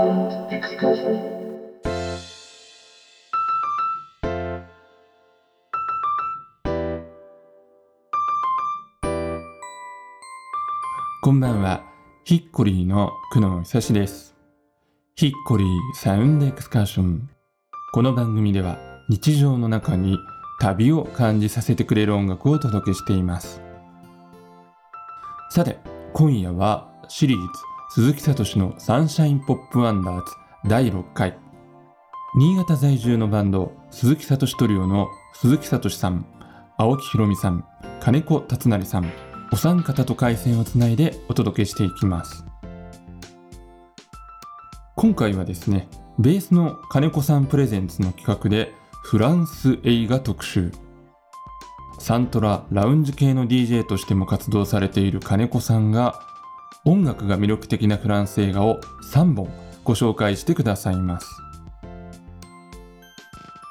Sound excursion. こんばんは。ヒッコリーの久野久志です。ヒッコリーサウンドエクスカーション。この番組では日常の中に旅を感じさせてくれる音楽をお届けしています。さて、今夜はシリーズ鈴木聡のサンシャインポップワンダーズ第6回。新潟在住のバンド鈴木聡トリオの鈴木聡さん、青木ひろみさん、金子達成さん、お三方と回線をつないでお届けしていきます今回はですねベースの金子さんプレゼンツの企画でフランス映画特集サントララウンジ系の DJ としても活動されている金子さんが音楽が魅力的なフランス映画を3本ご紹介してくださいます。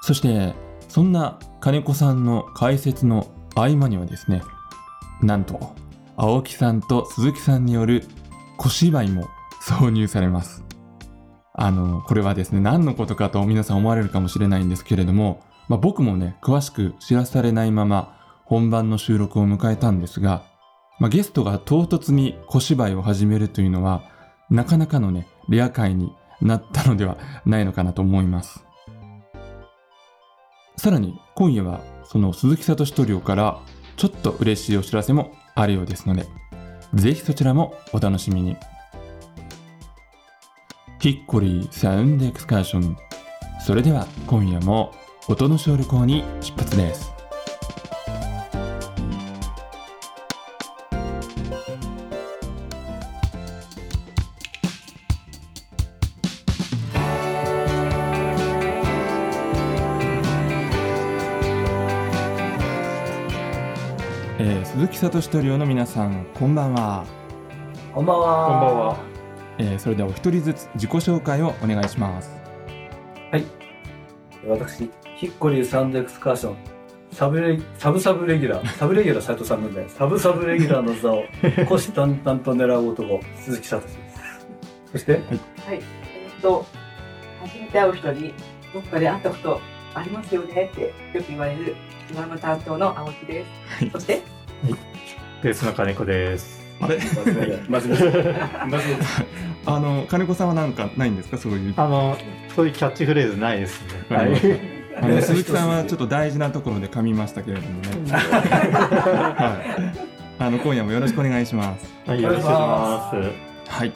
そしてそんな金子さんの解説の合間にはですねなんと青木さんと鈴木さんによる小芝居も挿入されます。あのこれはですね何のことかと皆さん思われるかもしれないんですけれども、まあ、僕もね詳しく知らされないまま本番の収録を迎えたんですが、まあ、ゲストが唐突に小芝居を始めるというのはなかなかのねレア回になったのではないのかなと思いますさらに今夜はその鈴木聡トリオからちょっと嬉しいお知らせもあるようですので、ぜひそちらもお楽しみに。ヒッコリーサウンドエクスカーション。それでは今夜も音の小旅行に出発です。鈴木聡トリオの皆さん、こんばんは。こんばんは。こんばんは。えーそれではお一人ずつ自己紹介をお願いします。私、ヒッコリーサウンドエクスカーション、サブレサブサブレギュラー、サブレギュラー斉藤さんなんで、サブサブレギュラーの座を虎視眈々と狙う男、鈴木聡です。そして、はい。えっと、初めて会う人に、どっかで会ったことありますよねってよく言われる、ドラム担当の青木です。そして、ベースの金子です。あれ？真面目だ真面目です。真面目です。あの、金子さんはなんかないんですか？そういう。あの、そういうキャッチフレーズないですね。はいはい。あの鈴木さんはちょっと大事なところで噛みましたけれどもね。はい。あの、今夜もよろしくお願いします。はい、よろしくお願いしまはい。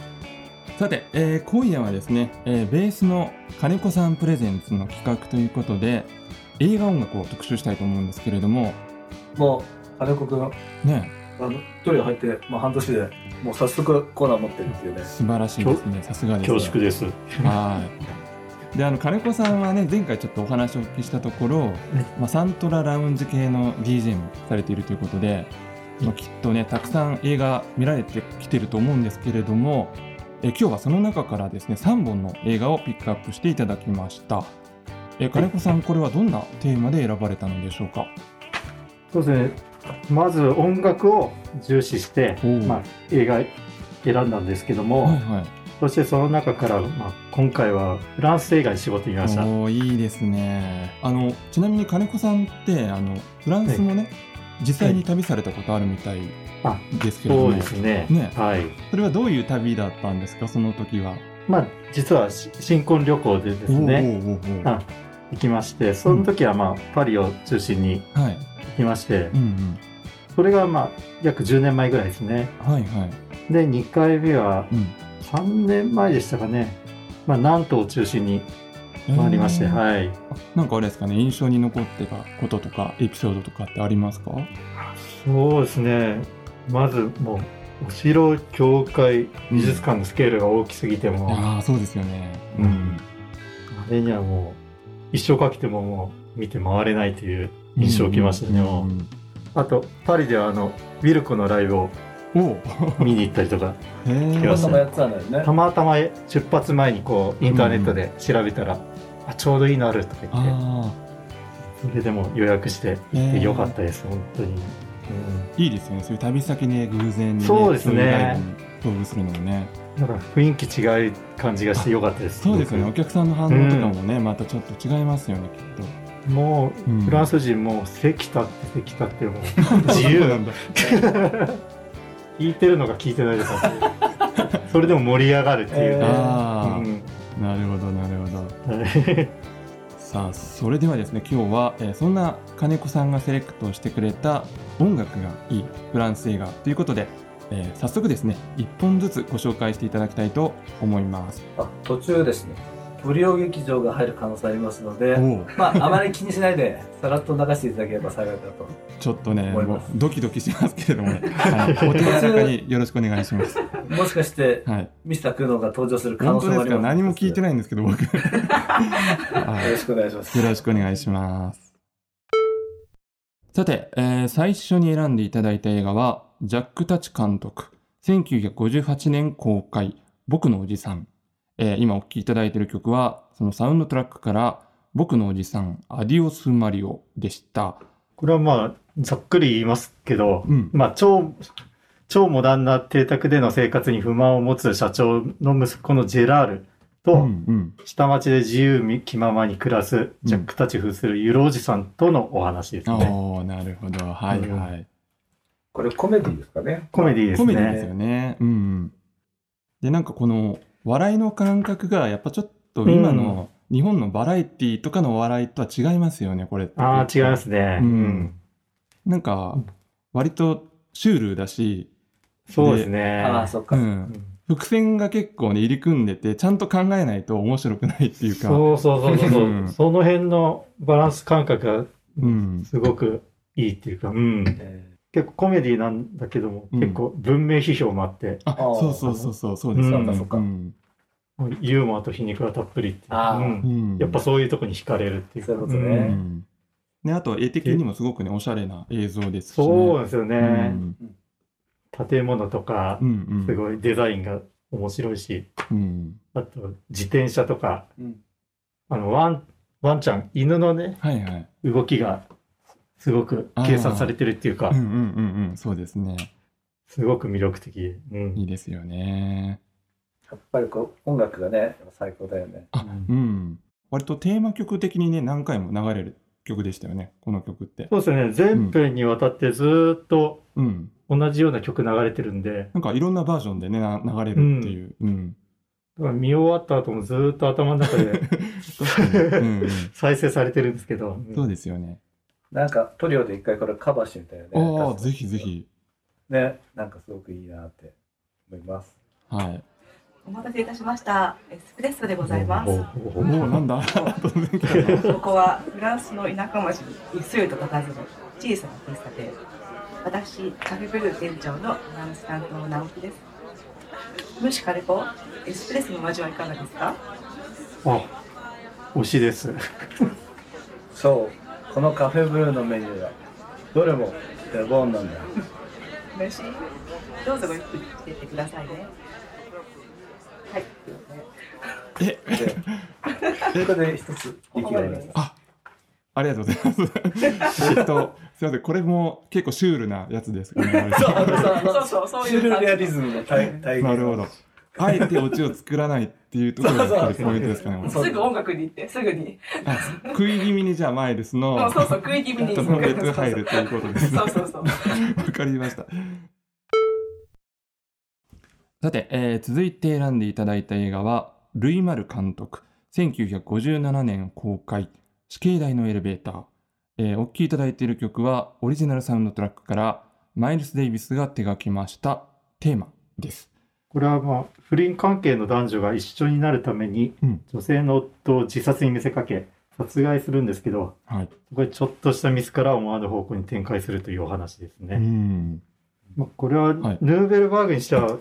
さて、えー今夜はですね、えーベースの金子さんプレゼンツの企画ということで、映画音楽を特集したいと思うんですけれども、もう、金子くん、あね、の、トリオ入って、まあ、半年で、もう早速コーナー持ってるっていうね。素晴らしいですね。さすがです、す。恐縮です。はい。で、あの金子さんはね、前回ちょっとお話をお聞きしたところ、まあ、サントララウンジ系の DJ もされているということで、まあ、きっとね、たくさん映画見られてきてると思うんですけれども、え今日はその中からですね、3本の映画をピックアップしていただきました。え金子さん、これはどんなテーマで選ばれたのでしょうか？そうですね。まず音楽を重視してまあ、映画選んだんですけども、はいはい。そしてその中から、まあ、今回はフランス映画に絞ってみました。おーいいですね。あのちなみに金子さんってあのフランスもね、実際に旅されたことあるみたいあ、ですけれども、そうですね。ねはい。それはどういう旅だったんですかその時は。まあ、実はし新婚旅行でですね、行きまして、その時はまあ、パリを中心にはい。行きましてう、んそれがまあ、約10年前ぐらいですね。うん。はいはい。で、2回目はうん。3年前でしたかね。まあ、南東を中心に回りまして、えーはい。なんかあれですかね印象に残ってたこととかエピソードとかってありますか？そうですね。まずもう、お城、教会、美術館のスケールが大きすぎても、ああそうですよね。うんあれにはもう、一生かけてももう見て回れないという印象を受けましたね。うんもうあと、パリではあの、ウィルコのライブを。見に行ったりとか、ねた。またま出発前にこう、インターネットで調べたら、あ、ちょうどいいのあるとか言って、あそれでも予約して、あ。へーよかったです、本当に。うんいいですよね。そういう旅先で偶然に、ね、そうですねいライブに遭遇するのもね。なんか雰囲気違う感じがしてよかったです。そうですよねお客さんの反応とかもね、またちょっと違いますよねきっと。もう、うん。フランス人も関田って関田ってもう 自由なんだ。聞いてるのか聞いてないのか。それでも盛り上がるっていうえね、ああ、うん。なるほどなるほど。さあそれではですね今日は、えーそんな金子さんがセレクトしてくれた音楽がいいフランス映画ということで、えー早速ですね1本ずつご紹介していただきたいと思います。あ途中ですね。無料劇場が入る可能性ありますのでまああまり気にしないでさらっと流していただければ幸いだと。ちょっとねもうドキドキしますけれどもね、はい、お手柔らかによろしくお願いします。もしかしてはい、ミスタークノーが登場する可能性もあります。何も聞いてないんですけど僕、はい。よろしくお願いします。よろしくお願いします。さて、えー最初に選んでいただいた映画は、ジャック・タッチ監督、1958年公開、僕のおじさん。えー今お聴きいただいている曲は、そのサウンドトラックから、僕のおじさん、アディオス・マリオでした。これはまあざっくり言いますけど、うん。まあ超超モダンな邸宅での生活に不満を持つ社長の息子のジェラールと、うんうん。下町で自由気ままに暮らすジャックたち風するユロおじさんとのお話ですね。おー、なるほど。はいはい。これコメディですかねコメディですコメディですね。よね。うんうん。で、なんかこの笑いの感覚がやっぱちょっと今の日本のバラエティとかのお笑いとは違いますよね、これって。ああ、違いますね。ううんん。なんか割とシュールだし、そうですね。ああそっか、うん、伏線が結構ね入り組んでてちゃんと考えないと面白くないっていうか。そうそうそうそうそう、うんその辺のバランス感覚がうん。すごくいいっていうか、うん、え結構コメディなんだけども、うん。結構文明批評もあって、あ、あー。そうそうそうそうそうです。うん。そっか。うん。ユーモアと皮肉がたっぷりっていう。あー。うん。うん。やっぱそういうとこに惹かれるっていう。か。そういうことね。うん。ね、あと絵的にもすごくねおしゃれな映像ですし、ね。そうですようね。ん。建物とかう、ん。すごいデザインが面白いし、うん。あと自転車とか、うん。あのワン、ワンちゃん、犬のね、はいはい。動きがすごく計算されてるっていうかうん、うんうんうん、そうですね。すごく魅力的。うんいいですよね。やっぱりこう音楽がね最高だよねあ、うん。割とテーマ曲的にね、何回も流れる曲でしたよね、この曲って。そうですよね。全編にわたってずーっとうん。同じような曲流れてるんで、なんかいろんなバージョンでね、な流れるっていう。うん。だから見終わった後もずーっと頭の中で 確かに。うんうん。再生されてるんですけど、うんそうですよね。なんかトリオで一回これカバーしてみたいよねああ、ぜひぜひ。ねなんかすごくいいなって思いますはい。お待たせいたしました。エスプレッソでございます。おお、なんだ？ここはフランスの田舎町にすりと佇む小さな喫茶店。私、カフェブルー店長のフランス担当の直樹です。ムシカレポ、エスプレッソのお味はいかがですか？あ、推しです。そうこのカフェブルーのメニューがどれもレボンなんだよメシどうぞごゆっくりしていってくださいね。はい。え、でこれで一つ息がありますあ、ありがとうございます。えっと、すみません、これも結構シュールなやつですかね。そうそうそうそういうシュールレアリズムの体体現なるほど。あえてオチを作らないっていうところがポイントですかね。すぐ音楽に行って、すぐに。あ食い気味にじゃあマイルスあのそうそう、食い気味に。トムレッツ入るということですね。そうそうそう。わかりました。さて、えー続いて選んでいただいた映画は、ルイ・マル監督、1957年公開、死刑台のエレベーター。えーお聴きいただいている曲は、オリジナルサウンドトラックから、マイルス・デイビスが手掛けましたテーマです。これはまあ、不倫関係の男女が一緒になるために、うん女性の夫を自殺に見せかけ、殺害するんですけど、はい。これちょっとしたミスから思わぬ方向に展開するというお話ですうね。ん。まあ、これははいヌーベルバーグにしては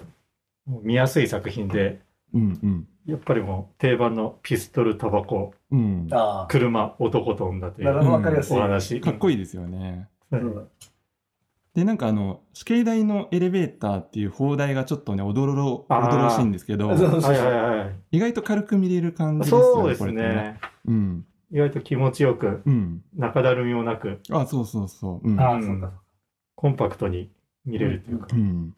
見やすい作品で、うんうん。やっぱりもう定番のピストル、タバコ、うん。あ車、男と女というどわかりやすいお話。かっこいいですよね。ううんんで、なんかあの、死刑台のエレベーターっていう放題がちょっとね、おどろろ、おどろしいんですけど、はいはいはい。意外と軽く見れる感じですよね。そうですこれってね。うん。意外と気持ちよく、うん。中だるみもなく、あ、そうそうそう。うん。うんああそうかコンパクトに見れるというか。うん。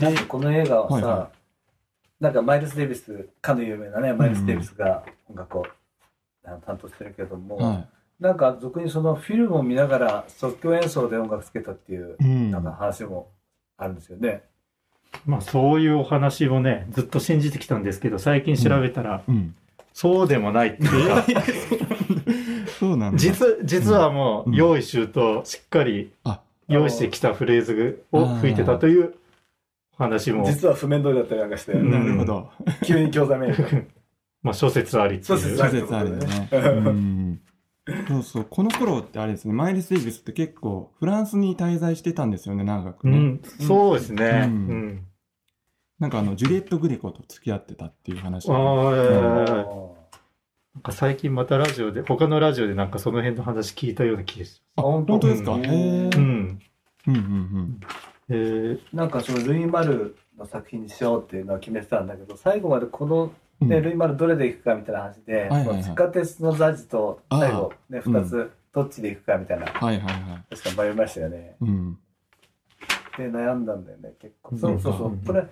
なんかこの映画はさ、はいはなんかマイルス・デイビスかの有名なねマイルス・デイビスが音楽を担当してるけども、はなんか俗にそのフィルムを見ながら即興演奏で音楽つけたっていう。なんか話もあるんですよね。まあそういうお話をね、ずっと信じてきたんですけど、最近調べたら、うん。そうでもないっていうか、そうなんだ。実、実はもうんう用意周到、しっかりあ、用意してきたフレーズを吹いてたというお話も、実は譜面通りだったりなんかして、うんなるほど。急に興ざめる。まあ諸説ありっていう。諸説あるよね。うん。そうそう。この頃ってあれですね、マイルス・デイビスって結構フランスに滞在してたんですよね、長くね。うん、そうですね。ううんん。なんかあの、ジュリエット・グレコと付き合ってたっていう話あを。あ、なんか最近またラジオで、他のラジオでなんかその辺の話聞いたような気がしあ、本当本当ですか？うんへえ。ます。うん。うんうんえーなんかそのルイ・マルの作品にしようっていうのは決めてたんだけど最後までこの、うん。ねルイ・マルどれでいくかみたいな話で、はいはいはいその地下鉄のザジと最後、ね、うん2つどっちでいくかみたいな、はいはいはい。確か迷いましたよね。うん。で悩んだんだよね結構。うんそうそうそううんこれ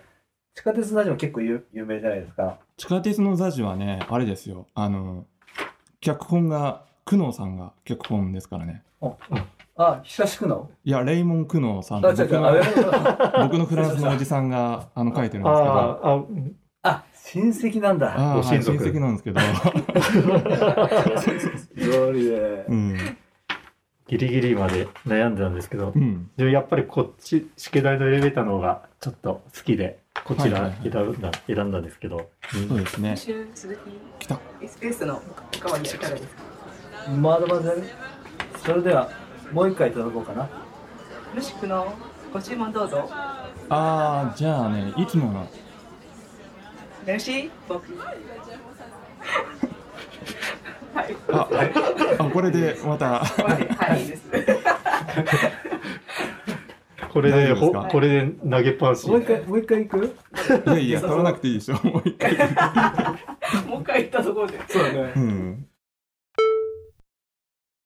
地下鉄のザジも結構有有名じゃないですか。地下鉄のザジはね、あれですよ。あの、脚本が、久能さんが脚本ですからね。あ久しくの？いや、レイモン・久能さん僕の僕のフランスのおじさんがあの書いてるんですけど。ああ、あ、あ親戚なんだ。ああ、はい親戚なんですけど。う。ん。ギリギリまで悩んでたんですけどう、ん。でもやっぱりこっち、試験台のエレベーターの方がちょっと好きで、こちらはいはい選んだ、選んだんですけど、そうですね来た。エスペースのおかわりはいかがですか？まだまだね。それではもう一回いただこうかな。無宿のご注文どうぞああ、じゃあね、いつもの。メルシー僕はいあ、あ、これでまた。はいはいいいですこれで、これで投げっぱなしもう。一回もう一回行く？いやいや、取らなくていいでしょ。もう一回。もう一回言ったところでそうだねう。ん。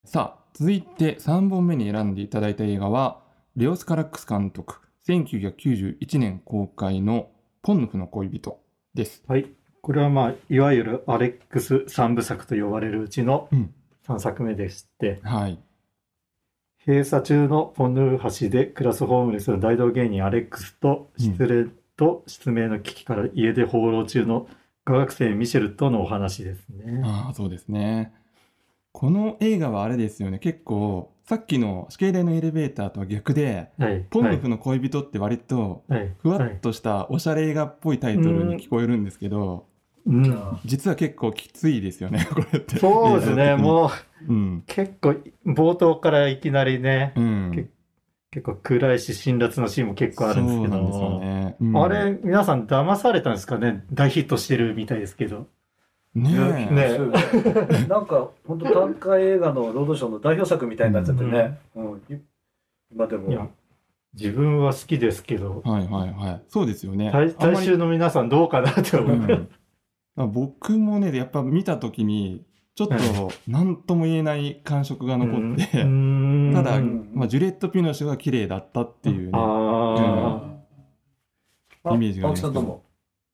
さあ、続いて3本目に選んでいただいた映画は、レオス・カラックス監督、1991年公開のポンヌフの恋人です。はい。これはまあ、いわゆるアレックス三部作と呼ばれるうちのうん3作目でして、はい。閉鎖中のポンヌー橋で暮らすホームレスの大道芸人アレックスと失恋と失明の危機から家で放浪中の科学生ミシェルとのお話ですね。ああ、そうですね。この映画はあれですよね。結構、さっきの死刑台のエレベーターとは逆で、はい。ポンヌフの恋人って割と、はい。ふわはいっとしたおしゃれ映画っぽいタイトルに聞こえるんですけど、うん。実は結構きついですよね、これって。そうですね。う。もううん。結構冒頭からいきなりね、うん。結結構暗いし辛辣なシーンも結構あるんですけど、ね。うんあれ皆さん騙されたんですかね？大ヒットしてるみたいですけど。ねえ。ねなんか本当短歌映画のロードショーの代表作みたいになっちゃってね。うん。い今でも。自分は好きですけど、はいはいはい。そうですよね。大衆の皆さんどうかなって思う。うんまあ僕もね、やっぱ見たときに、ちょっと何とも言えない感触が残って、うんただ、うんまあ、ジュレット・ピノシュが綺麗だったっていうね。ああイメージがあります青木さんどうも。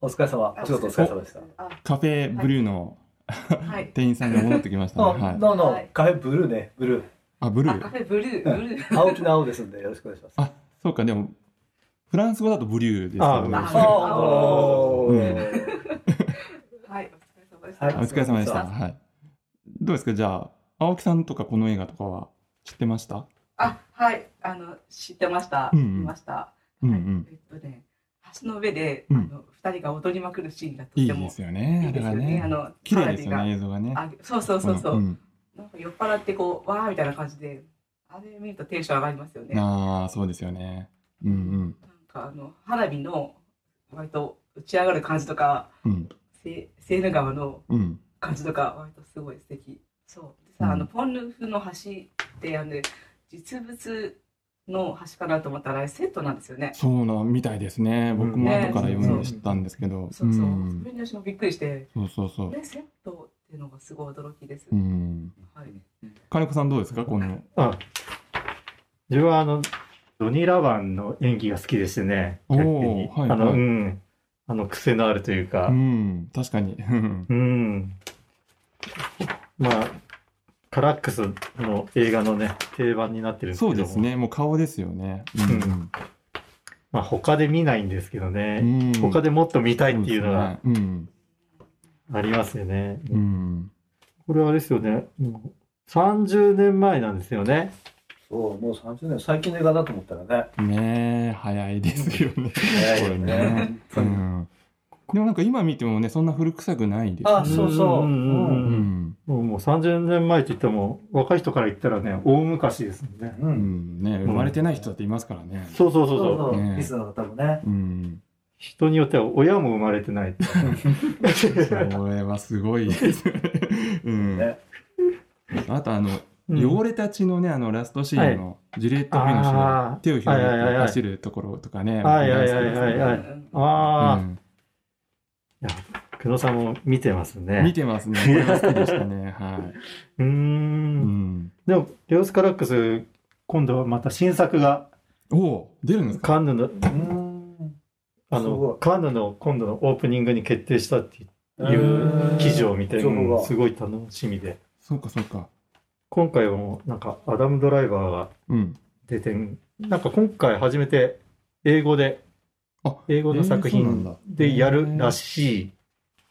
お疲れ様。お仕事お疲れ様でした。あカフェブルーのはい店員さんが戻ってきましたあ、ね。はい。どうはいも。カフェブルーね、ブルー。あ、ブルあカー。フェブルーブルー青木の青ですんで、よろしくお願いします。あ、そうか、でも、フランス語だとブリューですよね。ああおうんはいお疲れ様でした、はいお疲れ様でした。はい。どうですか？じゃあ、青木さんとかこの映画とかは知ってました？あはいあの知ってました、うんうん見ました、うんうん。えっとね橋の上で、うんあの二人が踊りまくるシーンがとてもいいですよね。いいですよね。ああ。の綺麗ですよね、映像がね。そうそうそうそう、んなんか酔っ払ってこうわーみたいな感じであれ見るとテンション上がりますよね。なんああ、そうですよね。うんかあの花火の割と打ち上がる感じとかうん。うん。セセーヌ川のうん。感じとか割とすごい素敵。そうでさ、うんあのポンヌフの橋ってあの実物の橋かなと思ったらあれセットなんですよね。そうなみたいですね。僕も後から読んで知ったんですけど。そうそう。んそれに私もびっくりして、そうそうそう。セットっていうのがすごい驚きです。うん。はい。金子さんどうですか？この。あ自分はあのドニー・ラバンの演技が好きでしてね、おー逆に。はいあの、はいうん。あの、癖のあるというかう、ん、確かに。うんうん。まあ、カラックスの映画のね、定番になってるんですけどもそうです。ね。もう顔ですよね。うんまあ、他で見ないんですけどうね、ん。他でもっと見たいっていうのがありますよね。うん。うん。これはあれですよね、もう30年前なんですよね。そう、もう30年、最近の映画だと思ったらね。ねえ、早いですよね。早いよこれね。でもなんか今見てもね、そんな古臭くないです。あ、そうそう。うんうんうんううんん。もうもう30年前って言っても、若い人から言ったらね、大昔ですもんね。う。うんん。ね生まれてない人だっていますからね。そうそうそそううそう。そう。ねリスナーの方もね。うん。人によっては親も生まれてない。それはすごいです。うん。ねあとあの、うん汚れたちのね、あのラストシーンのジュリエット・フィノシュあーが手を広げて走るところとかね。はいはいはいはいああ、うん久野さんも見てますね。見てますね。これは好きでしたね。はうーい。ん。うん。でも、レオス・カラックス、今度はまた新作が、おお、出るんですか？カンヌの、うん。あの、カンヌの今度のオープニングに決定したっていう記事を見て、すごい楽しみで。そうか、そうか。今回はもう、なんか、アダム・ドライバーがうん。出てん、なんか今回初めて英語で、あ英語の作品でやるらしい。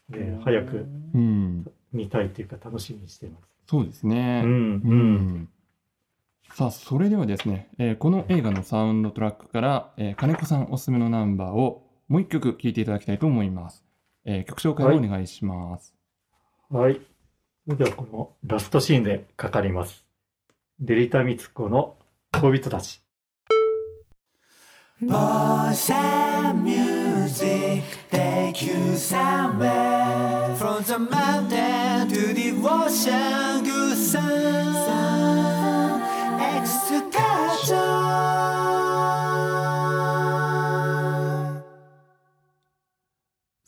ね早くうん。見たいっていうか楽しみにしています。そうですね。うん、ううん。ん。さあ、それではですね、えーこの映画のサウンドトラックから、えー金子さんおすすめのナンバーをもう一曲聴いていただきたいと思います。えー曲紹介をお願いします。はい。それではこのラストシーンでかかります。デリタミツコの恋人たち。Take you somewhere from the mountain to the ocean. Good sun.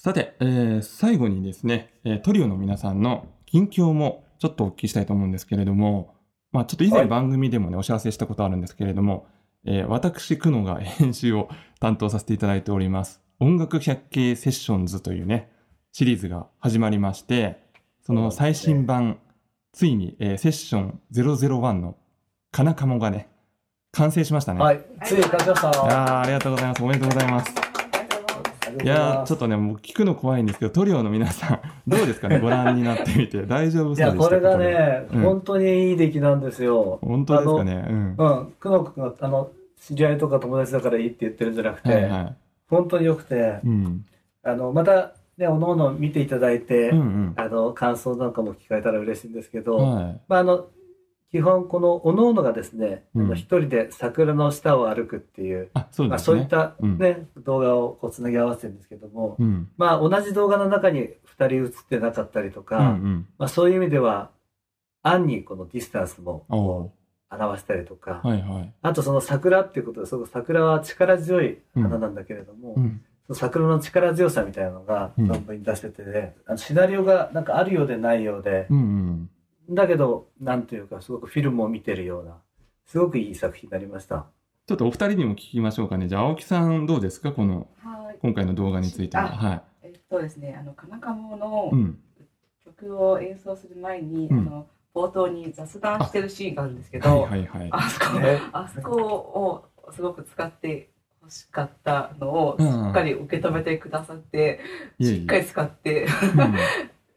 さて、えー最後にですね、えートリオの皆さんの近況もちょっとお聞きしたいと思うんですけれども、まあ、ちょっと以前はい番組でもね、お知らせしたことあるんですけれども、えー私、久野が編集を担当させていただいております、音楽百景セッションズというね、シリーズが始まりまして、その最新版、ついに、えーセッション001のカナカモがね、完成しましたね。はい。ついに勝ちました。いやーありがとうございます。おめでとうございます。いやーちょっと。とね、もう聞くの怖いんですけど、トリオの皆さん、どうですかね、ご覧になってみて、大丈夫いや、そうでしたか？これがね、うん本当にいい出来なんですよ。本当ですかね？うん。うん。久野君が、あの、知り合いとか友達だからいいって言ってるんじゃなくて、はいはい。本当に良くて、うん。あの、また、ね、おのおの見ていただいて、うんあの、感想なんかも聞かれたら嬉しいんですけど、うん。はい。まあ、あの、基本、この、おのおのがですね、あうんの一人で桜の下を歩くっていう、あ、そうまあ。そういったうんね、動画をこうつなぎ合わせてるんですけども、うん。まあ、同じ動画の中に二人映ってなかったりとか、うんうん。まあ、そういう意味では、暗にこのディスタンスも表したりとか、はいはい。あとその桜っていうことで、その桜は力強い花なんだけれども、うん。その桜の力強さみたいなのがうん存分に出してて、ねあのシナリオがなんかあるようでないようで、うんうん。だけど、なんというか、すごくフィルムを見てるような、すごくいい作品になりました。ちょっとお二人にも聞きましょうかね。じゃあ、青木さんどうですか？この、はい。今回の動画については。あはえっとですね、あのカナカモのい。うん。曲を演奏する前に、うんあの冒頭に雑談してるシーンがあるんですけはいど、はいはい。あそこ、ねあそこをすごく使って欲しかったのをしうんっかり受け止めてくださって、いえいえ。しっかり使って、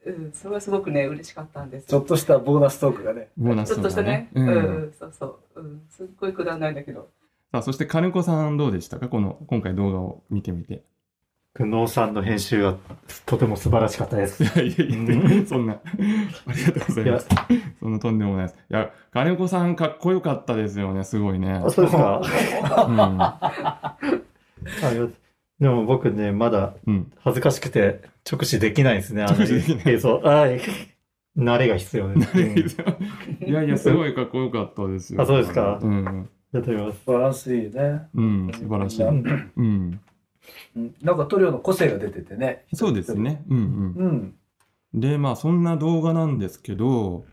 うんうん、それはすごくね嬉しかったんです。ちょっとしたボーナストークがね。ボーナスちょっとしたね、ううん、ん。うん、そうそう、うん、すっごいくだらないんだけど、さあ、そして金子さんどうでしたか？この、今回動画を見てみて。久能さんの編集はとても素晴らしかったですい。やいやいや、そんな、ありがとうございます。そんなとんでもないです。いや、金子さんかっこよかったですよね、すごいね。あ、そうですか。でも僕ね、まだうん。恥ずかしくて直視できないですね、あの直視できない映像。はい。慣れが必要です。うんいやいや、すごいかっこよかったですよ。あそうですかうん。やってみます。バランスいいね。うん、素晴らしい。うんうん。なんか塗料の個性が出ててね。そうですね。うんうん。うん。で、まあ、そんな動画なんですけど、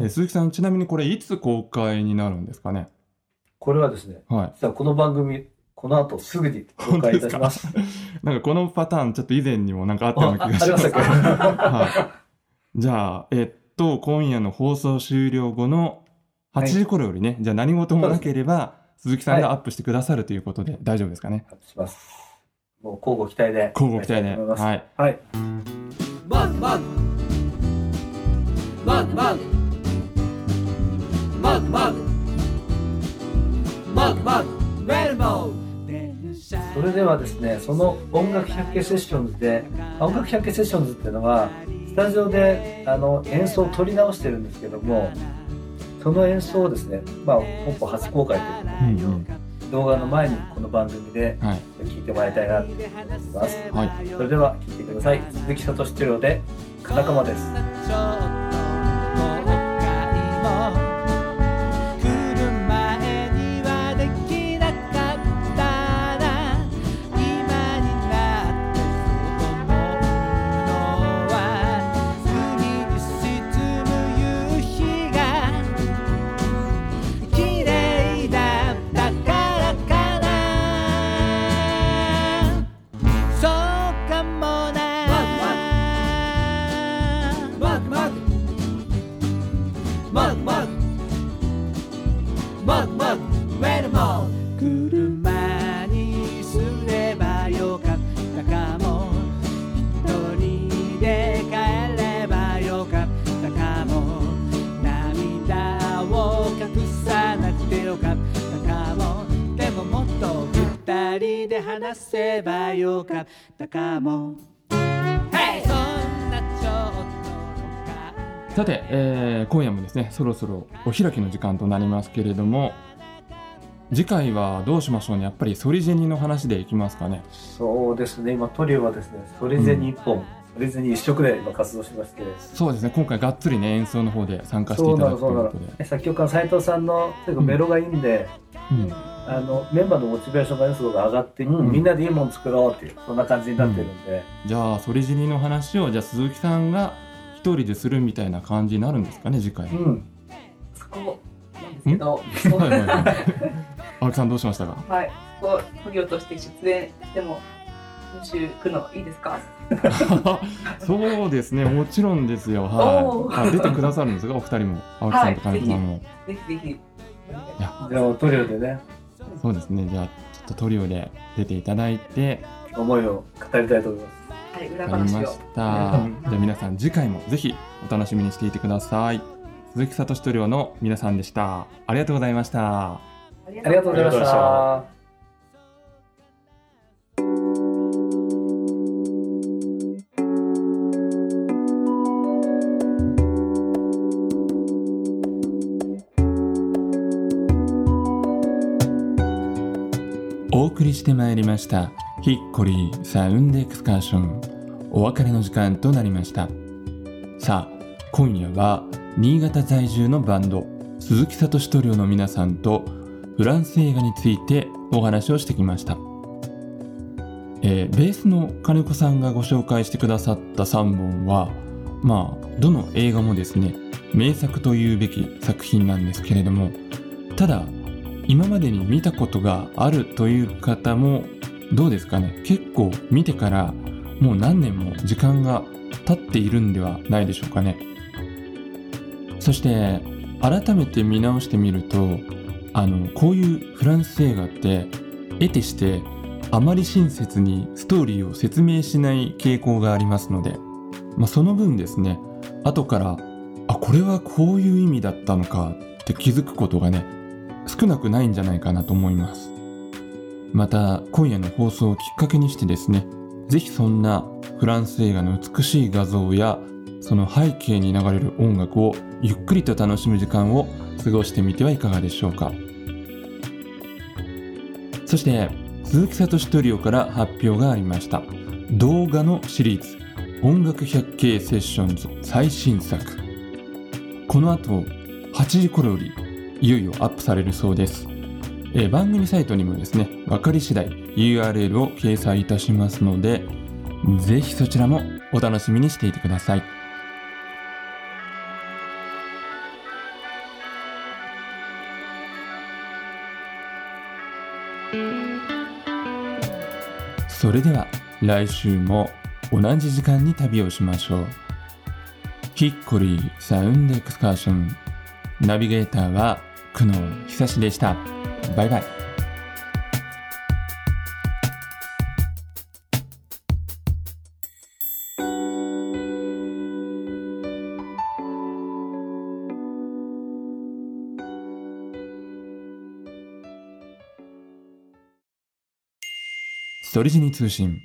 え鈴木さん、ちなみにこれ、いつ公開になるんですかね？これはですね、はい。実はこの番組、この後すぐに公開いたします。なんかこのパターンちょっと以前にもなんかあったような気がします。はい。じゃあ、えっと、今夜の放送終了後の8時頃よりね、じゃあ何事もなければ、鈴木さんがアップしてくださるということで大丈夫ですかね？します。交互期待で。交互期待で。はい。はい。マグマグマグマグマグマグマグマグウェルモそれではですね、その音楽百景セッションズで、あ音楽百景セッションズっていうのは、スタジオであの演奏を取り直してるんですけども、その演奏をですね、まあ、本邦初公開といううんうん。動画の前にこの番組ではい。聞いてもらいたいなと思います。はい。それでは聞いてください。鈴木聡治療で、カタカマです。話せばよかったかも Hey! そんなちょっとさて、えー今夜もですね、そろそろお開きの時間となりますけれども、次回はどうしましょうね。やっぱりソリジェニの話でいきますかね。そうですね、今トリオはですね、それぞれに一本、それぞれに一色で今活動してまして、そうですね、今回がっつりね、演奏の方で参加していただくということで。作曲家の斉藤さんのとにかくメロがいいんで、うん。あのメンバーのモチベーションがねすごく上がって、うん。みんなでいいもの作ろうっていうそんな感じになってるんで、じゃあ、ソリジェニの話を、じゃあ鈴木さんが一人でするみたいな感じになるんですかね、次回。うん。そこなんですけど、はいはいはい。青木さんどうしましたか？はい、そこトリオとして出演しても練習来るのいいですか？そうですね、もちろんですよ。おはい。ーあ出てくださるんですか、お二人も。青木さんと金子さんも。ぜひぜひ。いや、じゃあトリオでねそうですね。じゃあ、ちょっとトリオで出ていただいて、思いを語りたいと思いますはい、裏わかりま話をし。た。じゃあ皆さん次回もぜひお楽しみにしていてください。鈴木聡トリオの皆さんでした。ありがとうございました。ありがとうございましたりしてまいりました。ヒッコリーサウンドエクスカーション。お別れの時間となりました。さあ今夜は新潟在住のバンド鈴木聡トリオの皆さんとフランス映画についてお話をしてきました、えーベースの金子さんがご紹介してくださった3本はまあどの映画もですね名作というべき作品なんですけれどもただ今までに見たことがあるという方もどうですかね？結構見てからもう何年も時間が経っているんではないでしょうかね？そして改めて見直してみるとあのこういうフランス映画って得てしてあまり親切にストーリーを説明しない傾向がありますので、まあ、その分ですね後からあこれはこういう意味だったのかって気づくことがね少なくないんじゃないかなと思います。また今夜の放送をきっかけにしてですねぜひそんなフランス映画の美しい画像やその背景に流れる音楽をゆっくりと楽しむ時間を過ごしてみてはいかがでしょうか。そして鈴木聡トリオから発表がありました。動画のシリーズ音楽百景セッションズ最新作。この後8時頃よりいよいよアップされるそうです。えー、番組サイトにもですね、分かり次第 URL を掲載いたしますので、ぜひそちらもお楽しみにしていてください。それでは来週も同じ時間に旅をしましょう。ヒッコリーサウンドエクスカーション。ナビゲーターは久能久志でした。バイバイ。ソリジニ通信。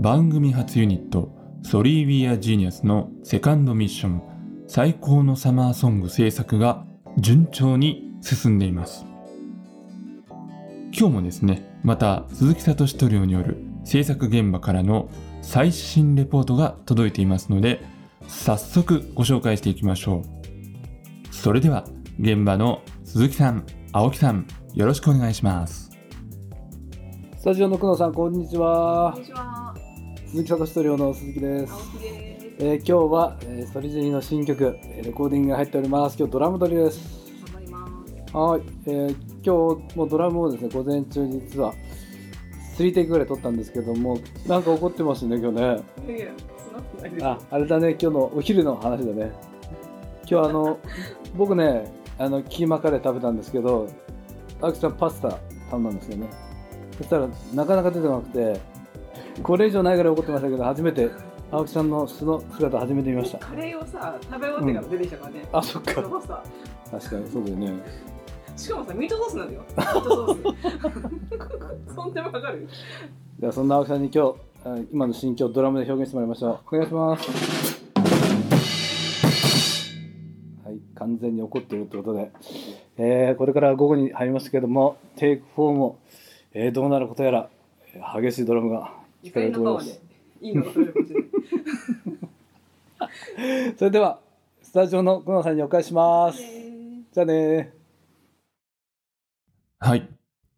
番組初ユニットソリー・ウィア・ジーニアスのセカンドミッション最高のサマーソング制作が順調に進んでいます。今日もですねまた鈴木聡トリオによる制作現場からの最新レポートが届いていますので早速ご紹介していきましょう。それでは現場の鈴木さん青木さんよろしくお願いします。スタジオの久野さんこんにちは。こんにちは。鈴木聡トリオの鈴木です。えー今日は、えー、ストリジニの新曲えーレコーディングが入っております今日ドラム撮りです頑張ります。はい、えー今日もドラムをですね午前中に実は3テイクぐらい撮ったんですけどもなんか怒ってますね今日ね。ああれだね今日のお昼の話だね今日あの 僕ねあのキーマカレー食べたんですけど青木さんパスタ頼んだんですよねそしたらなかなか出てこなくてこれ以上ないぐらい怒ってましたけど初めて青木さんの素の姿初めて見ました。カレーをさ、食べ終わってから出てきたからね。あそっか。確かにそうだよね。しかもさ、ミートソースなんだよ。ミートソース。そんでもかかる？ではそんな青木さんに今日あ今の心境をドラムで表現してもらいましょう。お願いします。はい完全に怒っているということで、えーこれから午後に入りますけどもテイク4も、えーどうなることやらえー激しいドラムが聞かれると思いますいいのが取れるかもしれない。それではスタジオの久野さんにお返ししますじゃあねはい、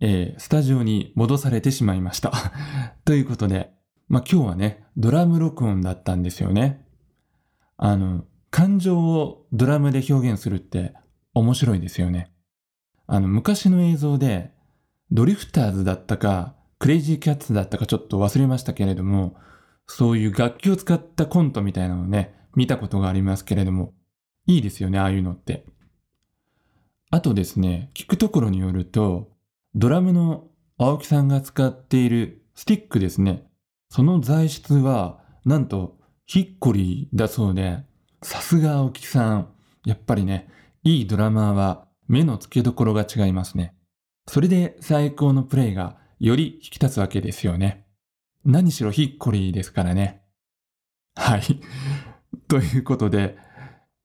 えースタジオに戻されてしまいました。ということで、まあ、今日はね、ドラム録音だったんですよね。あの、感情をドラムで表現するって面白いですよね。あの、昔の映像で、ドリフターズだったか、クレイジーキャッツだったかちょっと忘れましたけれども、そういう楽器を使ったコントみたいなのをね、見たことがありますけれども、いいですよね、ああいうのって。あとですね、聞くところによると、ドラムの青木さんが使っているスティックですね。その材質は、なんとヒッコリーだそうで、さすが青木さん。やっぱりね、いいドラマーは目の付けどころが違いますね。それで最高のプレイがより引き立つわけですよね。何しろヒッコリーですからね。はい。ということで、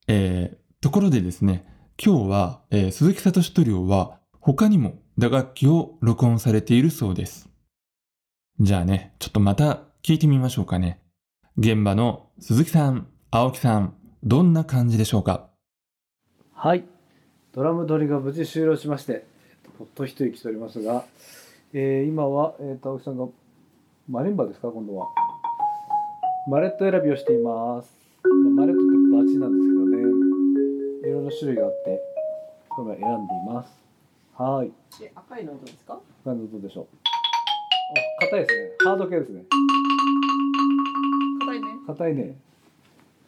えー、ところでですね、今日は、えー鈴木聡トリオは他にも打楽器を録音されているそうです。じゃあね、ちょっとまた聞いてみましょうかね。現場の鈴木さん、青木さん、どんな感じでしょうか？はいドラム撮りが無事終了しまして、ほっと一息しておりますが、えー今は、えー、と青木さんがマリンバですか？今度は。マレット選びをしています。まあマレットってバチなんですけどね。いろいろ種類があって今選んでいます。はい。で赤いのどうですか？何の音でしょう？あ硬いですね。ハード系ですね。硬いね。硬いね。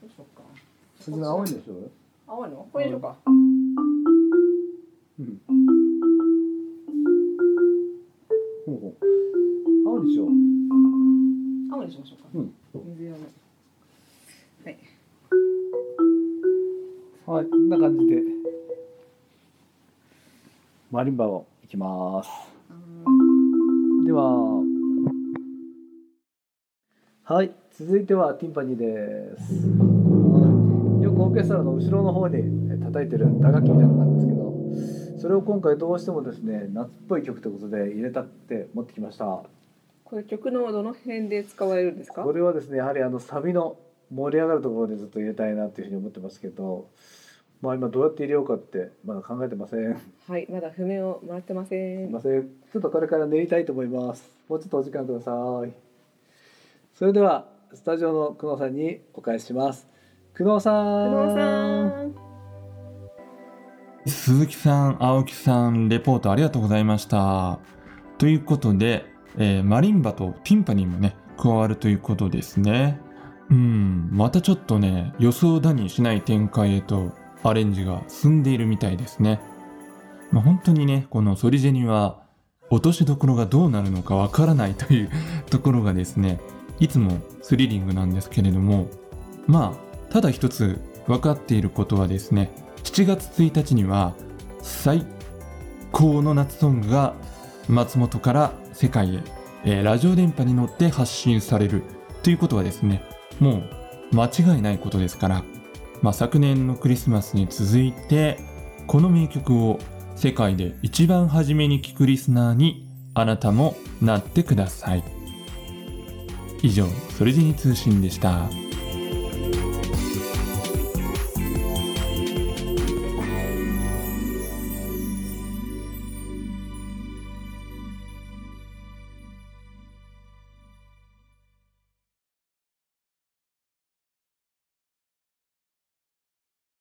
どうしようか。それで青いんでしょ？う青いの？これにしようか。うんほうほう青にしよう青にしましょうか。うん水色の。はい。はい、こんな感じでマリンバをいきます。では、はい、続いてはティンパニーです。はいよくオーケストラの後ろの方にえ叩いてる打楽器みたいなのなんですけど、それを今回どうしてもですね、夏っぽい曲ということで入れたって持ってきました。これ曲のどの辺で使われるんですか？これはですね、やはりあのサビの盛り上がるところでずっと入れたいなっていうふうに思ってますけど、まあ今どうやって入れようかってまだ考えてません。はい、まだ譜面をもらってません。すいません。ちょっとこれから練りたいと思います。もうちょっとお時間ください。それではスタジオの久野さんにお返しします。久野さん。久能さん。鈴木さん、青木さん、レポートありがとうございました。ということで、えーマリンバとティンパニーもね、加わるということですね。うん、またちょっとね、予想だにしない展開へとアレンジが進んでいるみたいですね。まあ、本当にね、このソリジェニは落としどころがどうなるのかわからないというところがですね、いつもスリリングなんですけれども、まあ、ただ一つ分かっていることはですね、7月1日には最高の夏ソングが松本から世界へ、えーラジオ電波に乗って発信されるということはですね、もう間違いないことですから、まあ、昨年のクリスマスに続いて、この名曲を世界で一番初めに聴くリスナーにあなたもなってください。以上、それじに通信でした。